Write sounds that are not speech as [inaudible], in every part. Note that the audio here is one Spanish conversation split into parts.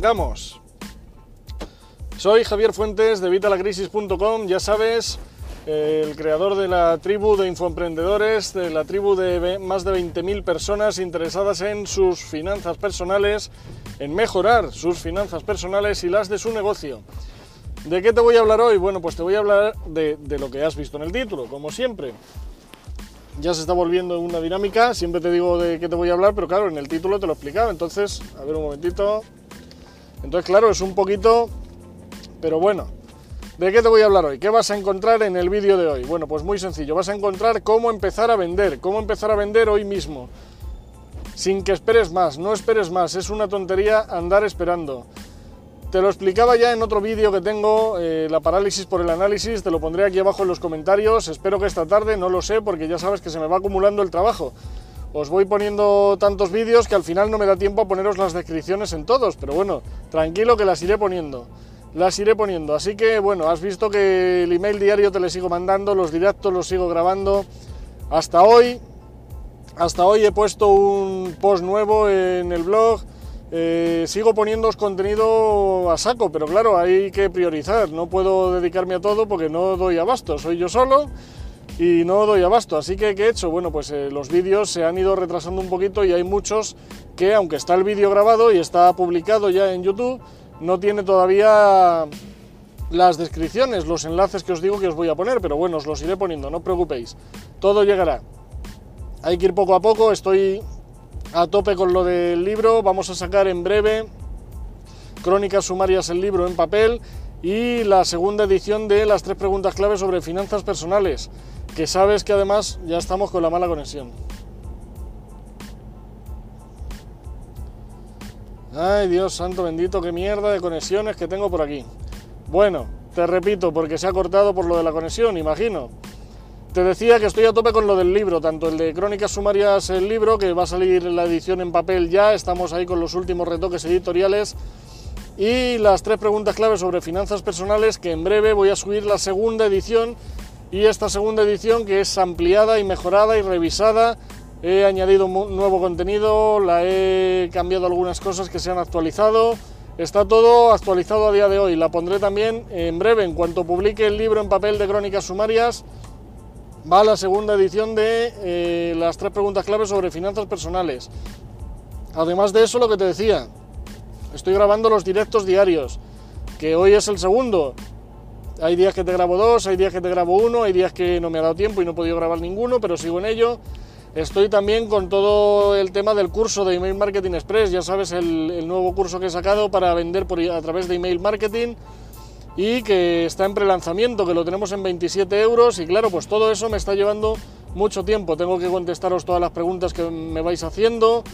Vamos. Soy Javier Fuentes de Vitalacrisis.com, ya sabes, el creador de la tribu de infoemprendedores, de la tribu de más de 20.000 personas interesadas en sus finanzas personales, en mejorar sus finanzas personales y las de su negocio. ¿De qué te voy a hablar hoy? Bueno, pues te voy a hablar de, de lo que has visto en el título, como siempre. Ya se está volviendo una dinámica, siempre te digo de qué te voy a hablar, pero claro, en el título te lo he explicado, entonces, a ver un momentito. Entonces, claro, es un poquito pero bueno, ¿de qué te voy a hablar hoy? ¿Qué vas a encontrar en el vídeo de hoy? Bueno, pues muy sencillo, vas a encontrar cómo empezar a vender, cómo empezar a vender hoy mismo, sin que esperes más, no esperes más, es una tontería andar esperando. Te lo explicaba ya en otro vídeo que tengo, eh, la parálisis por el análisis, te lo pondré aquí abajo en los comentarios, espero que esta tarde, no lo sé, porque ya sabes que se me va acumulando el trabajo. Os voy poniendo tantos vídeos que al final no me da tiempo a poneros las descripciones en todos, pero bueno, tranquilo que las iré poniendo las iré poniendo. Así que bueno, has visto que el email diario te le sigo mandando, los directos los sigo grabando. Hasta hoy, hasta hoy he puesto un post nuevo en el blog. Eh, sigo poniendo contenido a saco, pero claro, hay que priorizar. No puedo dedicarme a todo porque no doy abasto. Soy yo solo y no doy abasto. Así que, ¿qué he hecho? Bueno, pues eh, los vídeos se han ido retrasando un poquito y hay muchos que, aunque está el vídeo grabado y está publicado ya en YouTube, no tiene todavía las descripciones, los enlaces que os digo que os voy a poner, pero bueno, os los iré poniendo, no os preocupéis. Todo llegará. Hay que ir poco a poco, estoy a tope con lo del libro, vamos a sacar en breve Crónicas Sumarias el libro en papel y la segunda edición de las tres preguntas claves sobre finanzas personales, que sabes que además ya estamos con la mala conexión. Ay, Dios santo bendito, qué mierda de conexiones que tengo por aquí. Bueno, te repito, porque se ha cortado por lo de la conexión, imagino. Te decía que estoy a tope con lo del libro, tanto el de Crónicas Sumarias, el libro, que va a salir la edición en papel ya, estamos ahí con los últimos retoques editoriales, y las tres preguntas claves sobre finanzas personales, que en breve voy a subir la segunda edición, y esta segunda edición que es ampliada y mejorada y revisada He añadido nuevo contenido, la he cambiado algunas cosas que se han actualizado. Está todo actualizado a día de hoy. La pondré también en breve, en cuanto publique el libro en papel de crónicas sumarias. Va la segunda edición de eh, las tres preguntas claves sobre finanzas personales. Además de eso, lo que te decía, estoy grabando los directos diarios, que hoy es el segundo. Hay días que te grabo dos, hay días que te grabo uno, hay días que no me ha dado tiempo y no he podido grabar ninguno, pero sigo en ello. Estoy también con todo el tema del curso de Email Marketing Express, ya sabes, el, nuevo curso que he sacado para vender por, a través de email marketing y que está en prelanzamiento, que lo tenemos en 27 euros y claro, pues todo eso me está llevando mucho tiempo. Tengo que contestaros todas las preguntas que me vais haciendo.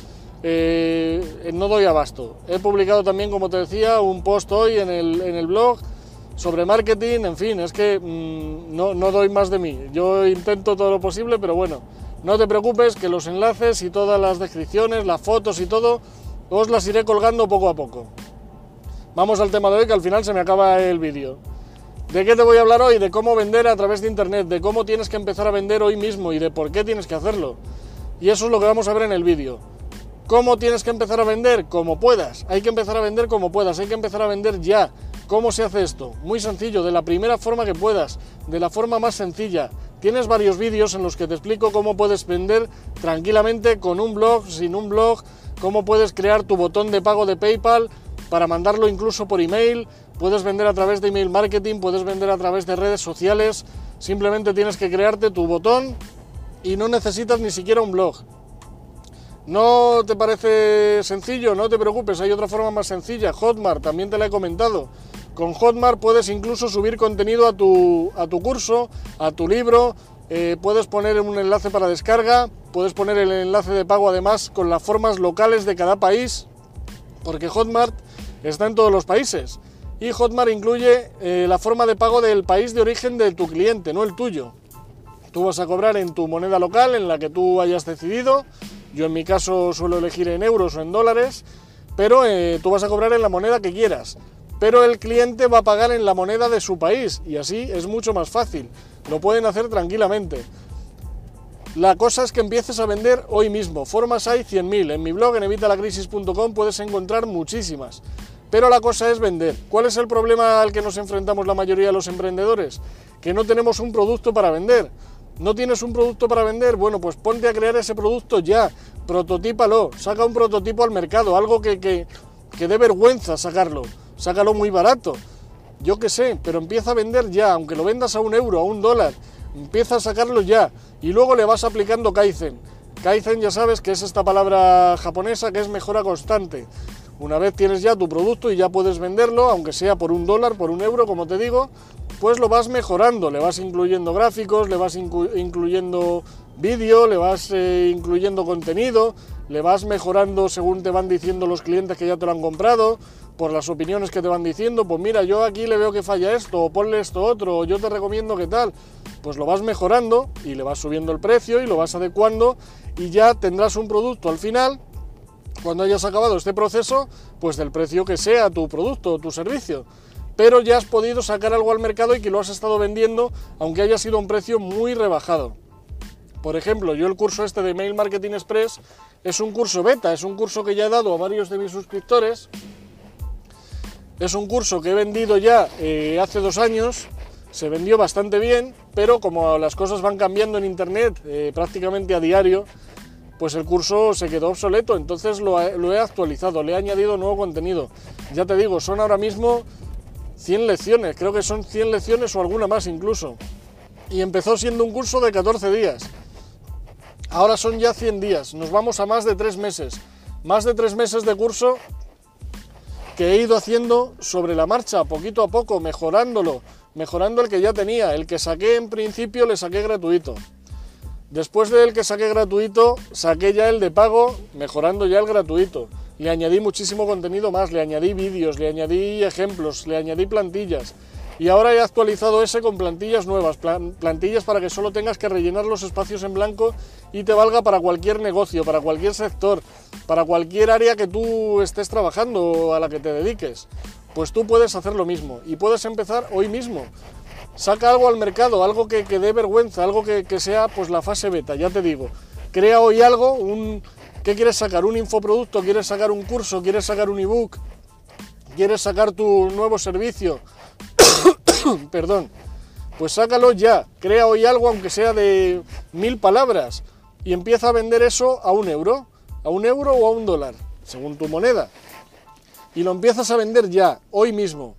Eh, no doy abasto. He publicado también, como te decía, un post hoy en el, en el blog sobre marketing, en fin, es que mm, no, no doy más de mí. Yo intento todo lo posible, pero bueno, no te preocupes que los enlaces y todas las descripciones, las fotos y todo, os las iré colgando poco a poco. Vamos al tema de hoy que al final se me acaba el vídeo. ¿De qué te voy a hablar hoy? De cómo vender a través de Internet, de cómo tienes que empezar a vender hoy mismo y de por qué tienes que hacerlo. Y eso es lo que vamos a ver en el vídeo. ¿Cómo tienes que empezar a vender? Como puedas. Hay que empezar a vender como puedas. Hay que empezar a vender ya. ¿Cómo se hace esto? Muy sencillo, de la primera forma que puedas, de la forma más sencilla, Tienes varios vídeos en los que te explico cómo puedes vender tranquilamente con un blog, sin un blog, cómo puedes crear tu botón de pago de PayPal para mandarlo incluso por email, puedes vender a través de email marketing, puedes vender a través de redes sociales, simplemente tienes que crearte tu botón y no necesitas ni siquiera un blog. ¿No te parece sencillo? No te preocupes, hay otra forma más sencilla, Hotmart, también te la he comentado. Con Hotmart puedes incluso subir contenido a tu, a tu curso, a tu libro, eh, puedes poner un enlace para descarga, puedes poner el enlace de pago además con las formas locales de cada país, porque Hotmart está en todos los países. Y Hotmart incluye eh, la forma de pago del país de origen de tu cliente, no el tuyo. Tú vas a cobrar en tu moneda local, en la que tú hayas decidido. Yo en mi caso suelo elegir en euros o en dólares, pero eh, tú vas a cobrar en la moneda que quieras pero el cliente va a pagar en la moneda de su país y así es mucho más fácil. Lo pueden hacer tranquilamente. La cosa es que empieces a vender hoy mismo. Formas hay 100.000. En mi blog en evitalacrisis.com puedes encontrar muchísimas. Pero la cosa es vender. ¿Cuál es el problema al que nos enfrentamos la mayoría de los emprendedores? Que no tenemos un producto para vender. ¿No tienes un producto para vender? Bueno, pues ponte a crear ese producto ya, prototípalo, saca un prototipo al mercado, algo que, que, que dé vergüenza sacarlo, sácalo muy barato, yo qué sé, pero empieza a vender ya, aunque lo vendas a un euro, a un dólar, empieza a sacarlo ya y luego le vas aplicando Kaizen. Kaizen ya sabes que es esta palabra japonesa que es mejora constante. Una vez tienes ya tu producto y ya puedes venderlo, aunque sea por un dólar, por un euro, como te digo, pues lo vas mejorando, le vas incluyendo gráficos, le vas incluyendo vídeo, le vas eh, incluyendo contenido, le vas mejorando según te van diciendo los clientes que ya te lo han comprado, por las opiniones que te van diciendo, pues mira, yo aquí le veo que falla esto, o ponle esto otro, o yo te recomiendo que tal, pues lo vas mejorando y le vas subiendo el precio y lo vas adecuando y ya tendrás un producto al final cuando hayas acabado este proceso, pues del precio que sea tu producto o tu servicio. Pero ya has podido sacar algo al mercado y que lo has estado vendiendo, aunque haya sido un precio muy rebajado. Por ejemplo, yo el curso este de Mail Marketing Express es un curso beta, es un curso que ya he dado a varios de mis suscriptores. Es un curso que he vendido ya eh, hace dos años, se vendió bastante bien, pero como las cosas van cambiando en Internet eh, prácticamente a diario, pues el curso se quedó obsoleto, entonces lo, he actualizado, le he añadido nuevo contenido. Ya te digo, son ahora mismo 100 lecciones, creo que son 100 lecciones o alguna más incluso. Y empezó siendo un curso de 14 días. Ahora son ya 100 días, nos vamos a más de 3 meses. Más de 3 meses de curso que he ido haciendo sobre la marcha, poquito a poco, mejorándolo, mejorando el que ya tenía. El que saqué en principio le saqué gratuito. Después del que saqué gratuito, saqué ya el de pago, mejorando ya el gratuito. Le añadí muchísimo contenido más, le añadí vídeos, le añadí ejemplos, le añadí plantillas. Y ahora he actualizado ese con plantillas nuevas, plantillas para que solo tengas que rellenar los espacios en blanco y te valga para cualquier negocio, para cualquier sector, para cualquier área que tú estés trabajando o a la que te dediques. Pues tú puedes hacer lo mismo y puedes empezar hoy mismo saca algo al mercado, algo que, dé vergüenza, algo que, sea pues la fase beta, ya te digo. Crea hoy algo, un, ¿qué quieres sacar? ¿Un infoproducto? ¿Quieres sacar un curso? ¿Quieres sacar un ebook? ¿Quieres sacar tu nuevo servicio? [coughs] Perdón. Pues sácalo ya, crea hoy algo aunque sea de mil palabras y empieza a vender eso a un euro, a un euro o a un dólar, según tu moneda. Y lo empiezas a vender ya, hoy mismo.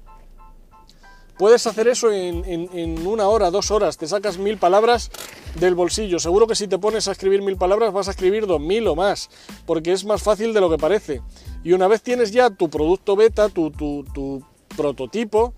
Puedes hacer eso en, una hora, dos horas, te sacas mil palabras del bolsillo. Seguro que si te pones a escribir mil palabras vas a escribir dos mil o más, porque es más fácil de lo que parece. Y una vez tienes ya tu producto beta, tu, tu prototipo,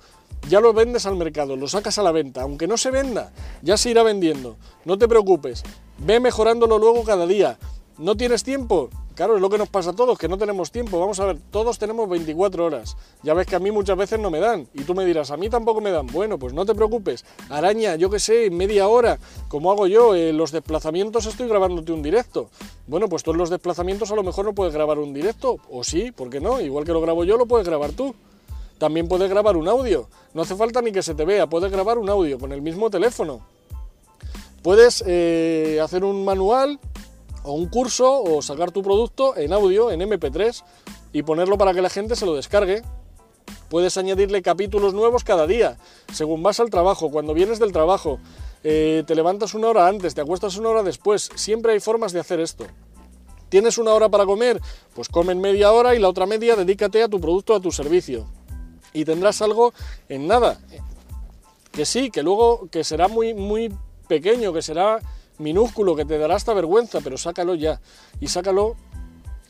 ya lo vendes al mercado, lo sacas a la venta. Aunque no se venda, ya se irá vendiendo. No te preocupes, ve mejorándolo luego cada día. ¿No tienes tiempo? Claro, es lo que nos pasa a todos, que no tenemos tiempo. Vamos a ver, todos tenemos 24 horas. Ya ves que a mí muchas veces no me dan. Y tú me dirás, a mí tampoco me dan. Bueno, pues no te preocupes. Araña, yo que sé, media hora, como hago yo, en los desplazamientos estoy grabándote un directo. Bueno, pues tú en los desplazamientos a lo mejor no puedes grabar un directo. O sí, ¿por qué no? Igual que lo grabo yo, lo puedes grabar tú. También puedes grabar un audio. No hace falta ni que se te vea, puedes grabar un audio con el mismo teléfono. Puedes eh, hacer un manual o un curso o sacar tu producto en audio, en MP3 y ponerlo para que la gente se lo descargue. Puedes añadirle capítulos nuevos cada día, según vas al trabajo, cuando vienes del trabajo, eh, te levantas una hora antes, te acuestas una hora después, siempre hay formas de hacer esto. ¿Tienes una hora para comer? Pues come en media hora y la otra media dedícate a tu producto, a tu servicio. Y tendrás algo en nada. Que sí, que luego que será muy, muy pequeño, que será minúsculo que te dará hasta vergüenza, pero sácalo ya y sácalo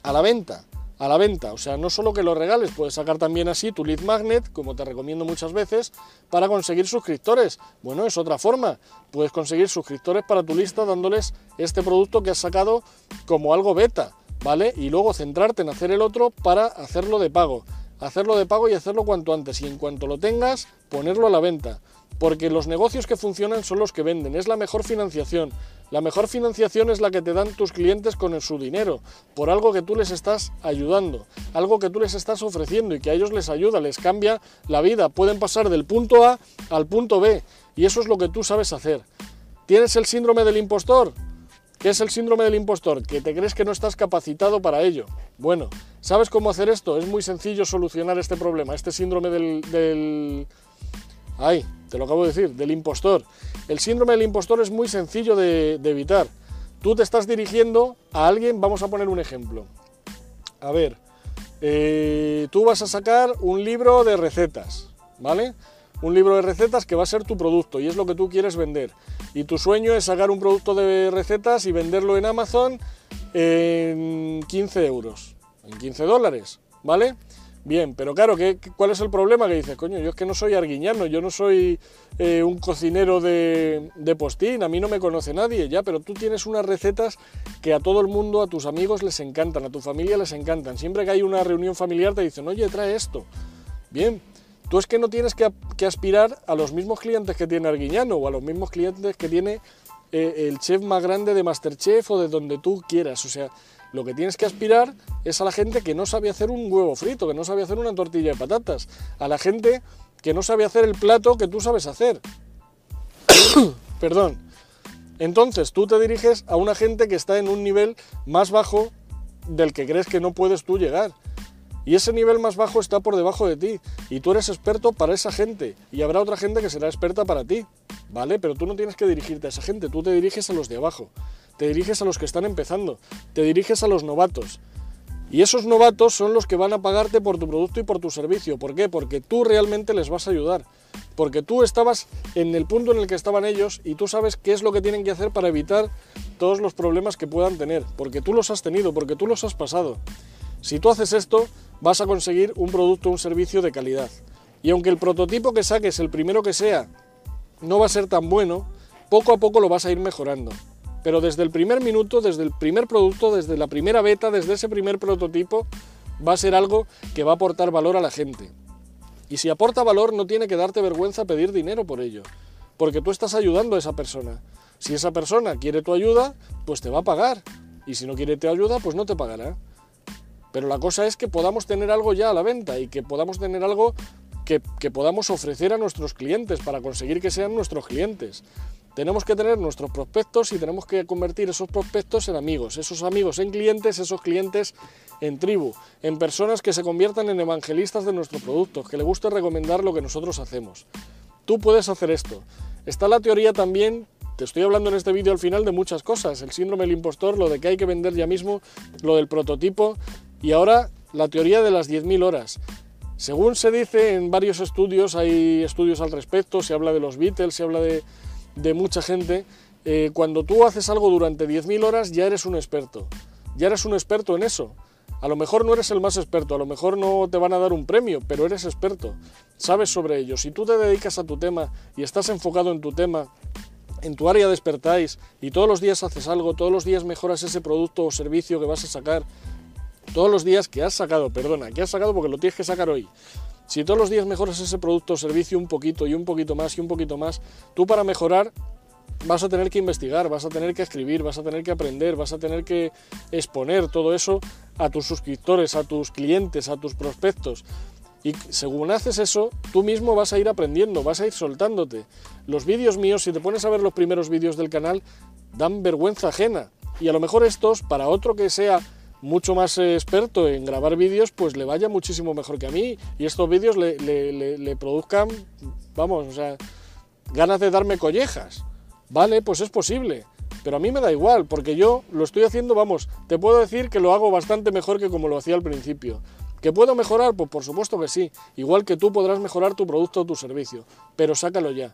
a la venta, a la venta. O sea, no solo que lo regales, puedes sacar también así tu lead magnet, como te recomiendo muchas veces, para conseguir suscriptores. Bueno, es otra forma. Puedes conseguir suscriptores para tu lista dándoles este producto que has sacado como algo beta, ¿vale? Y luego centrarte en hacer el otro para hacerlo de pago. Hacerlo de pago y hacerlo cuanto antes. Y en cuanto lo tengas, ponerlo a la venta porque los negocios que funcionan son los que venden, es la mejor financiación. La mejor financiación es la que te dan tus clientes con su dinero, por algo que tú les estás ayudando, algo que tú les estás ofreciendo y que a ellos les ayuda, les cambia la vida. Pueden pasar del punto A al punto B y eso es lo que tú sabes hacer. ¿Tienes el síndrome del impostor? ¿Qué es el síndrome del impostor? Que te crees que no estás capacitado para ello. Bueno, ¿sabes cómo hacer esto? Es muy sencillo solucionar este problema, este síndrome del... del... Ay, te lo acabo de decir, del impostor. El síndrome del impostor es muy sencillo de, evitar. Tú te estás dirigiendo a alguien, vamos a poner un ejemplo. A ver, eh, tú vas a sacar un libro de recetas, ¿vale? Un libro de recetas que va a ser tu producto y es lo que tú quieres vender y tu sueño es sacar un producto de recetas y venderlo en Amazon en 15 euros, en 15 dólares, ¿vale? Bien, pero claro, ¿qué, ¿cuál es el problema? Que dices, coño, yo es que no soy arguiñano, yo no soy eh, un cocinero de, de, postín, a mí no me conoce nadie, ya, pero tú tienes unas recetas que a todo el mundo, a tus amigos les encantan, a tu familia les encantan. Siempre que hay una reunión familiar te dicen, oye, trae esto. Bien, Tú es que no tienes que, aspirar a los mismos clientes que tiene Arguiñano o a los mismos clientes que tiene eh, el chef más grande de Masterchef o de donde tú quieras. O sea, lo que tienes que aspirar es a la gente que no sabe hacer un huevo frito, que no sabe hacer una tortilla de patatas, a la gente que no sabe hacer el plato que tú sabes hacer. [coughs] Perdón. Entonces tú te diriges a una gente que está en un nivel más bajo del que crees que no puedes tú llegar. Y ese nivel más bajo está por debajo de ti. Y tú eres experto para esa gente. Y habrá otra gente que será experta para ti. ¿Vale? Pero tú no tienes que dirigirte a esa gente. Tú te diriges a los de abajo. Te diriges a los que están empezando. Te diriges a los novatos. Y esos novatos son los que van a pagarte por tu producto y por tu servicio. ¿Por qué? Porque tú realmente les vas a ayudar. Porque tú estabas en el punto en el que estaban ellos y tú sabes qué es lo que tienen que hacer para evitar todos los problemas que puedan tener. Porque tú los has tenido, porque tú los has pasado. Si tú haces esto, vas a conseguir un producto o un servicio de calidad. Y aunque el prototipo que saques, el primero que sea, no va a ser tan bueno, poco a poco lo vas a ir mejorando. Pero desde el primer minuto, desde el primer producto, desde la primera beta, desde ese primer prototipo, va a ser algo que va a aportar valor a la gente. Y si aporta valor, no tiene que darte vergüenza pedir dinero por ello, porque tú estás ayudando a esa persona. Si esa persona quiere tu ayuda, pues te va a pagar. Y si no quiere tu ayuda, pues no te pagará. Pero la cosa es que podamos tener algo ya a la venta y que podamos tener algo que, podamos ofrecer a nuestros clientes para conseguir que sean nuestros clientes. Tenemos que tener nuestros prospectos y tenemos que convertir esos prospectos en amigos, esos amigos en clientes, esos clientes en tribu, en personas que se conviertan en evangelistas de nuestros productos, que le guste recomendar lo que nosotros hacemos. Tú puedes hacer esto. Está la teoría también te estoy hablando en este vídeo al final de muchas cosas, el síndrome del impostor, lo de que hay que vender ya mismo, lo del prototipo, y ahora la teoría de las 10.000 horas. Según se dice en varios estudios, hay estudios al respecto, se habla de los Beatles, se habla de, mucha gente, eh, cuando tú haces algo durante 10.000 horas ya eres un experto, ya eres un experto en eso. A lo mejor no eres el más experto, a lo mejor no te van a dar un premio, pero eres experto, sabes sobre ello. Si tú te dedicas a tu tema y estás enfocado en tu tema, en tu área despertáis y todos los días haces algo, todos los días mejoras ese producto o servicio que vas a sacar, todos los días que has sacado, perdona, que has sacado porque lo tienes que sacar hoy. Si todos los días mejoras ese producto o servicio un poquito y un poquito más y un poquito más, tú para mejorar vas a tener que investigar, vas a tener que escribir, vas a tener que aprender, vas a tener que exponer todo eso a tus suscriptores, a tus clientes, a tus prospectos. Y según haces eso, tú mismo vas a ir aprendiendo, vas a ir soltándote. Los vídeos míos, si te pones a ver los primeros vídeos del canal, dan vergüenza ajena. Y a lo mejor estos, para otro que sea mucho más experto en grabar vídeos, pues le vaya muchísimo mejor que a mí y estos vídeos le, produzcan, vamos, o sea, ganas de darme collejas. Vale, pues es posible. Pero a mí me da igual, porque yo lo estoy haciendo, vamos, te puedo decir que lo hago bastante mejor que como lo hacía al principio. ¿Que puedo mejorar? Pues por supuesto que sí. Igual que tú podrás mejorar tu producto o tu servicio. Pero sácalo ya.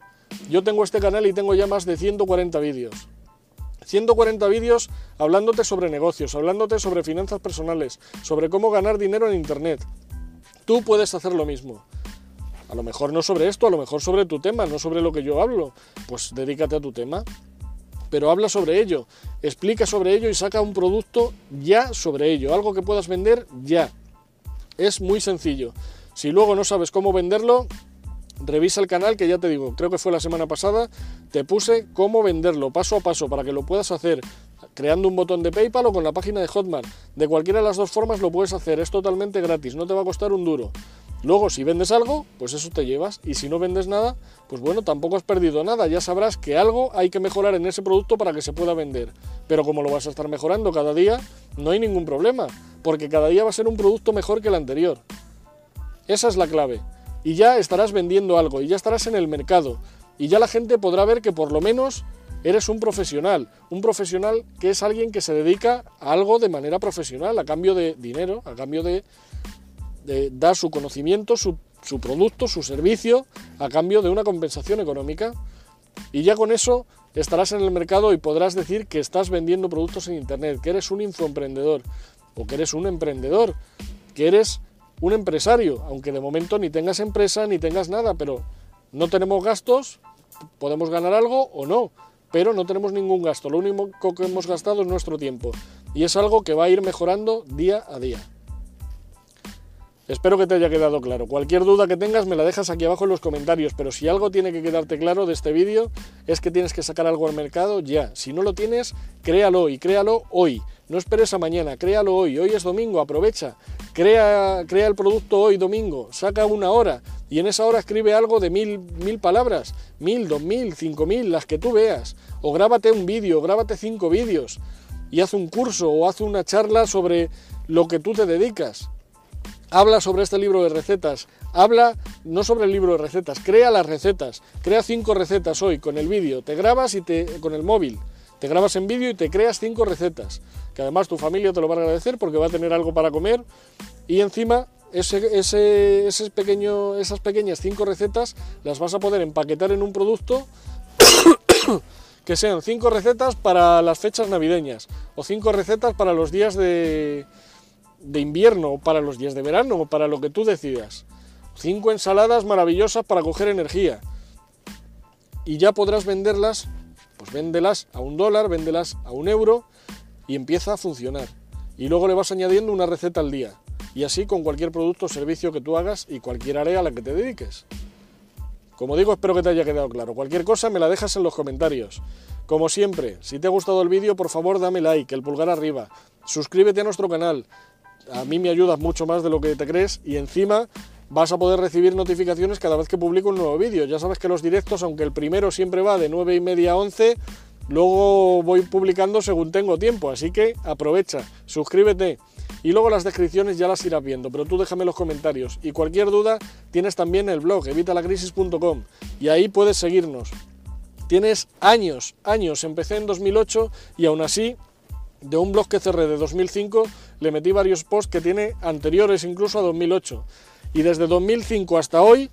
Yo tengo este canal y tengo ya más de 140 vídeos. 140 vídeos hablándote sobre negocios, hablándote sobre finanzas personales, sobre cómo ganar dinero en Internet. Tú puedes hacer lo mismo. A lo mejor no sobre esto, a lo mejor sobre tu tema, no sobre lo que yo hablo. Pues dedícate a tu tema. Pero habla sobre ello, explica sobre ello y saca un producto ya sobre ello, algo que puedas vender ya. Es muy sencillo. Si luego no sabes cómo venderlo, revisa el canal que ya te digo, creo que fue la semana pasada, te puse cómo venderlo paso a paso para que lo puedas hacer creando un botón de PayPal o con la página de Hotmart. De cualquiera de las dos formas lo puedes hacer, es totalmente gratis, no te va a costar un duro. Luego, si vendes algo, pues eso te llevas. Y si no vendes nada, pues bueno, tampoco has perdido nada. Ya sabrás que algo hay que mejorar en ese producto para que se pueda vender. Pero como lo vas a estar mejorando cada día, no hay ningún problema. Porque cada día va a ser un producto mejor que el anterior. Esa es la clave. Y ya estarás vendiendo algo, y ya estarás en el mercado. Y ya la gente podrá ver que por lo menos eres un profesional. Un profesional que es alguien que se dedica a algo de manera profesional, a cambio de dinero, a cambio de dar su conocimiento, su, su producto, su servicio, a cambio de una compensación económica. Y ya con eso estarás en el mercado y podrás decir que estás vendiendo productos en Internet, que eres un infoemprendedor o que eres un emprendedor, que eres un empresario, aunque de momento ni tengas empresa ni tengas nada, pero no tenemos gastos, podemos ganar algo o no, pero no tenemos ningún gasto, lo único que hemos gastado es nuestro tiempo y es algo que va a ir mejorando día a día. Espero que te haya quedado claro. Cualquier duda que tengas me la dejas aquí abajo en los comentarios, pero si algo tiene que quedarte claro de este vídeo es que tienes que sacar algo al mercado ya. Si no lo tienes, créalo y créalo hoy. No esperes a mañana, créalo hoy. Hoy es domingo, aprovecha. Crea, crea el producto hoy domingo, saca una hora y en esa hora escribe algo de mil, mil palabras, mil, dos mil, cinco mil, las que tú veas. O grábate un vídeo, grábate cinco vídeos. Y haz un curso o haz una charla sobre lo que tú te dedicas. Habla sobre este libro de recetas, habla no sobre el libro de recetas, crea las recetas, crea cinco recetas hoy con el vídeo, te grabas y te con el móvil, te grabas en vídeo y te creas cinco recetas, que además tu familia te lo va a agradecer porque va a tener algo para comer y encima ese, ese, ese pequeño, esas pequeñas cinco recetas las vas a poder empaquetar en un producto [coughs] que sean cinco recetas para las fechas navideñas o cinco recetas para los días de, de invierno, o para los días de verano, o para lo que tú decidas. Cinco ensaladas maravillosas para coger energía. Y ya podrás venderlas, pues véndelas a un dólar, véndelas a un euro y empieza a funcionar. Y luego le vas añadiendo una receta al día. Y así con cualquier producto o servicio que tú hagas y cualquier área a la que te dediques. Como digo, espero que te haya quedado claro. Cualquier cosa me la dejas en los comentarios. Como siempre, si te ha gustado el vídeo, por favor dame like, el pulgar arriba. Suscríbete a nuestro canal, a mí me ayudas mucho más de lo que te crees y encima vas a poder recibir notificaciones cada vez que publico un nuevo vídeo. Ya sabes que los directos, aunque el primero siempre va de 9 y media a 11, luego voy publicando según tengo tiempo, así que aprovecha, suscríbete y luego las descripciones ya las irás viendo, pero tú déjame los comentarios y cualquier duda tienes también el blog evitalacrisis.com y ahí puedes seguirnos. Tienes años, años, empecé en 2008 y aún así de un blog que cerré de 2005 le metí varios posts que tiene anteriores incluso a 2008. Y desde 2005 hasta hoy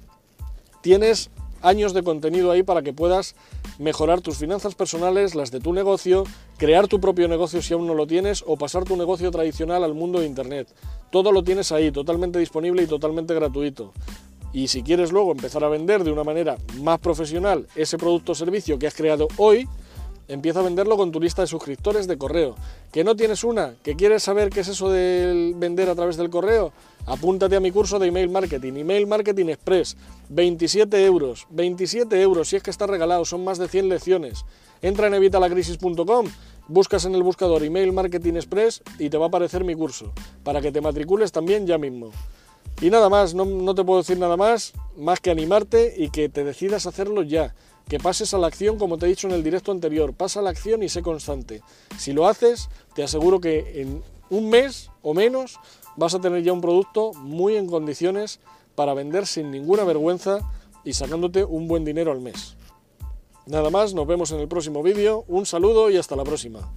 tienes años de contenido ahí para que puedas mejorar tus finanzas personales, las de tu negocio, crear tu propio negocio si aún no lo tienes o pasar tu negocio tradicional al mundo de Internet. Todo lo tienes ahí, totalmente disponible y totalmente gratuito. Y si quieres luego empezar a vender de una manera más profesional ese producto o servicio que has creado hoy, empieza a venderlo con tu lista de suscriptores de correo. ¿Que no tienes una? ¿Que quieres saber qué es eso de vender a través del correo? Apúntate a mi curso de email marketing, email marketing express, 27 euros, 27 euros, si es que está regalado, son más de 100 lecciones. Entra en evitalacrisis.com, buscas en el buscador email marketing express y te va a aparecer mi curso, para que te matricules también ya mismo. Y nada más, no, no te puedo decir nada más, más que animarte y que te decidas hacerlo ya que pases a la acción como te he dicho en el directo anterior, pasa a la acción y sé constante. Si lo haces, te aseguro que en un mes o menos vas a tener ya un producto muy en condiciones para vender sin ninguna vergüenza y sacándote un buen dinero al mes. Nada más, nos vemos en el próximo vídeo, un saludo y hasta la próxima.